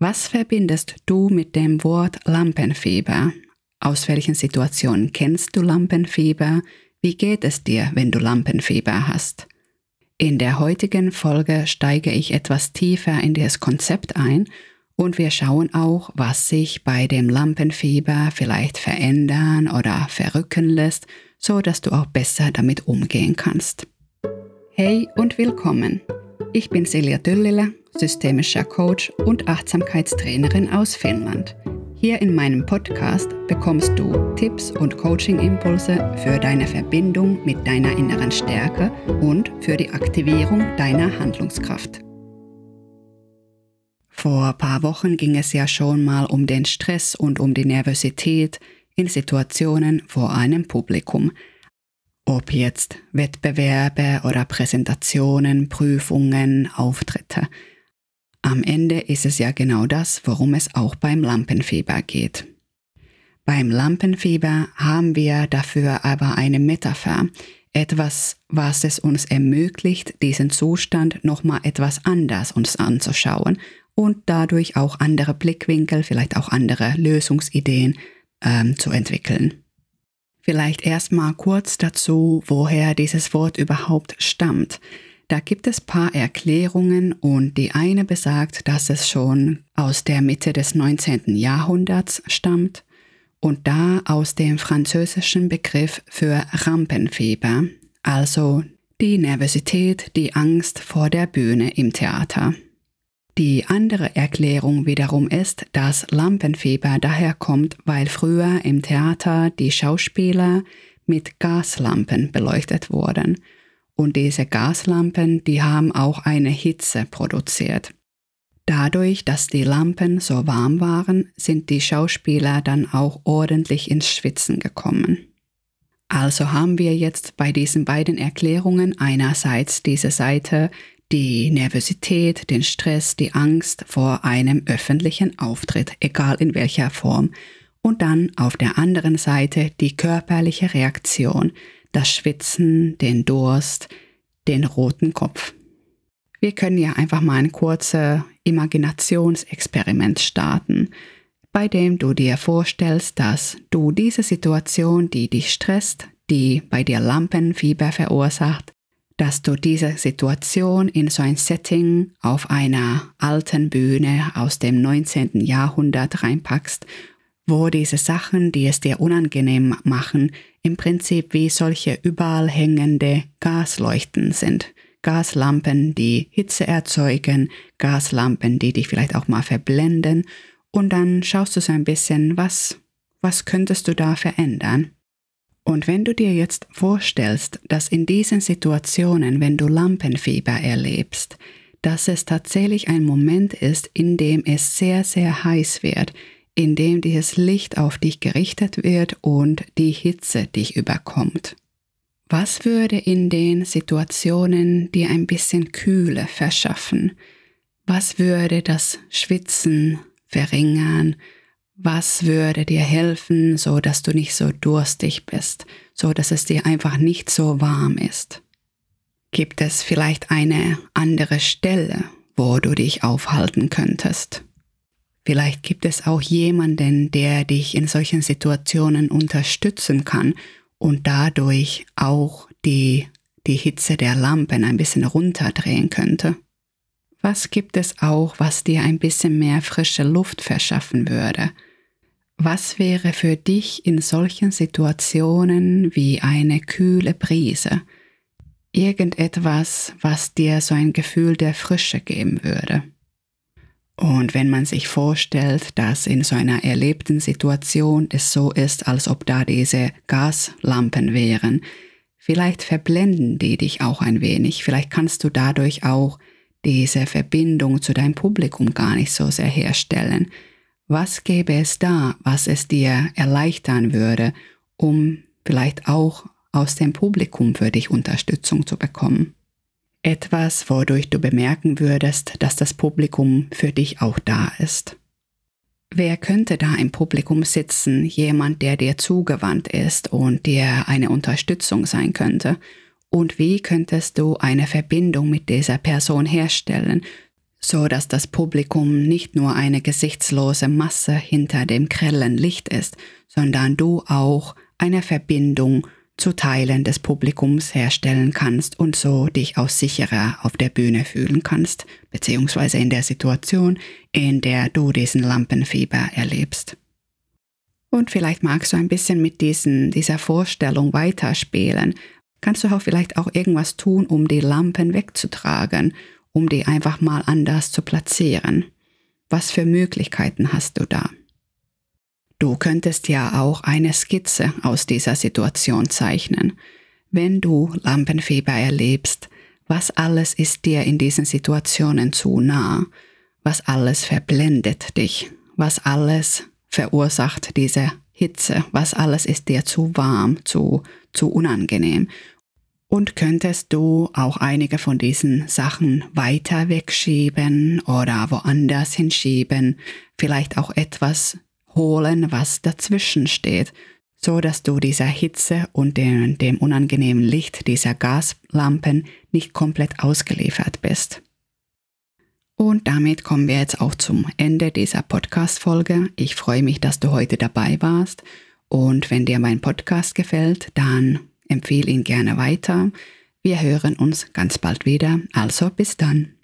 Was verbindest du mit dem Wort Lampenfieber? Aus welchen Situationen kennst du Lampenfieber? Wie geht es dir, wenn du Lampenfieber hast? In der heutigen Folge steige ich etwas tiefer in das Konzept ein und wir schauen auch, was sich bei dem Lampenfieber vielleicht verändern oder verrücken lässt, so dass du auch besser damit umgehen kannst. Hey und willkommen! Ich bin Silja Düllile, systemischer Coach und Achtsamkeitstrainerin aus Finnland. Hier in meinem Podcast bekommst du Tipps und Coaching-Impulse für deine Verbindung mit deiner inneren Stärke und für die Aktivierung deiner Handlungskraft. Vor ein paar Wochen ging es ja schon mal um den Stress und um die Nervosität in Situationen vor einem Publikum, ob jetzt Wettbewerbe oder Präsentationen, Prüfungen, Auftritte. Am Ende ist es ja genau das, worum es auch beim Lampenfieber geht. Beim Lampenfieber haben wir dafür aber eine Metapher, etwas, was es uns ermöglicht, diesen Zustand nochmal etwas anders uns anzuschauen und dadurch auch andere Blickwinkel, vielleicht auch andere Lösungsideen ähm, zu entwickeln. Vielleicht erstmal kurz dazu, woher dieses Wort überhaupt stammt. Da gibt es paar Erklärungen und die eine besagt, dass es schon aus der Mitte des 19. Jahrhunderts stammt und da aus dem französischen Begriff für Rampenfieber, also die Nervosität, die Angst vor der Bühne im Theater. Die andere Erklärung wiederum ist, dass Lampenfieber daher kommt, weil früher im Theater die Schauspieler mit Gaslampen beleuchtet wurden. Und diese Gaslampen, die haben auch eine Hitze produziert. Dadurch, dass die Lampen so warm waren, sind die Schauspieler dann auch ordentlich ins Schwitzen gekommen. Also haben wir jetzt bei diesen beiden Erklärungen einerseits diese Seite, die Nervosität, den Stress, die Angst vor einem öffentlichen Auftritt, egal in welcher Form. Und dann auf der anderen Seite die körperliche Reaktion, das Schwitzen, den Durst, den roten Kopf. Wir können ja einfach mal ein kurzes Imaginationsexperiment starten, bei dem du dir vorstellst, dass du diese Situation, die dich stresst, die bei dir Lampenfieber verursacht, dass du diese Situation in so ein Setting auf einer alten Bühne aus dem 19. Jahrhundert reinpackst, wo diese Sachen, die es dir unangenehm machen, im Prinzip wie solche überall hängende Gasleuchten sind. Gaslampen, die Hitze erzeugen, Gaslampen, die dich vielleicht auch mal verblenden. Und dann schaust du so ein bisschen, was, was könntest du da verändern? Und wenn du dir jetzt vorstellst, dass in diesen Situationen, wenn du Lampenfieber erlebst, dass es tatsächlich ein Moment ist, in dem es sehr, sehr heiß wird, in dem dieses Licht auf dich gerichtet wird und die Hitze dich überkommt. Was würde in den Situationen dir ein bisschen Kühle verschaffen? Was würde das Schwitzen verringern? was würde dir helfen, so dass du nicht so durstig bist, so dass es dir einfach nicht so warm ist? Gibt es vielleicht eine andere Stelle, wo du dich aufhalten könntest? Vielleicht gibt es auch jemanden, der dich in solchen Situationen unterstützen kann und dadurch auch die, die Hitze der Lampen ein bisschen runterdrehen könnte. Was gibt es auch, was dir ein bisschen mehr frische Luft verschaffen würde? Was wäre für dich in solchen Situationen wie eine kühle Brise? Irgendetwas, was dir so ein Gefühl der Frische geben würde. Und wenn man sich vorstellt, dass in so einer erlebten Situation es so ist, als ob da diese Gaslampen wären, vielleicht verblenden die dich auch ein wenig, vielleicht kannst du dadurch auch diese Verbindung zu deinem Publikum gar nicht so sehr herstellen, was gäbe es da, was es dir erleichtern würde, um vielleicht auch aus dem Publikum für dich Unterstützung zu bekommen? Etwas, wodurch du bemerken würdest, dass das Publikum für dich auch da ist. Wer könnte da im Publikum sitzen? Jemand, der dir zugewandt ist und dir eine Unterstützung sein könnte? Und wie könntest du eine Verbindung mit dieser Person herstellen, so dass das Publikum nicht nur eine gesichtslose Masse hinter dem grellen Licht ist, sondern du auch eine Verbindung zu Teilen des Publikums herstellen kannst und so dich auch sicherer auf der Bühne fühlen kannst, beziehungsweise in der Situation, in der du diesen Lampenfieber erlebst. Und vielleicht magst du ein bisschen mit diesen, dieser Vorstellung weiterspielen. Kannst du auch vielleicht auch irgendwas tun, um die Lampen wegzutragen, um die einfach mal anders zu platzieren? Was für Möglichkeiten hast du da? Du könntest ja auch eine Skizze aus dieser Situation zeichnen. Wenn du Lampenfieber erlebst, was alles ist dir in diesen Situationen zu nah? Was alles verblendet dich? Was alles verursacht diese Hitze? Was alles ist dir zu warm, zu, zu unangenehm? Und könntest du auch einige von diesen Sachen weiter wegschieben oder woanders hinschieben, vielleicht auch etwas holen, was dazwischen steht, so dass du dieser Hitze und dem, dem unangenehmen Licht dieser Gaslampen nicht komplett ausgeliefert bist. Und damit kommen wir jetzt auch zum Ende dieser Podcast-Folge. Ich freue mich, dass du heute dabei warst. Und wenn dir mein Podcast gefällt, dann empfehle ihn gerne weiter. Wir hören uns ganz bald wieder. Also bis dann.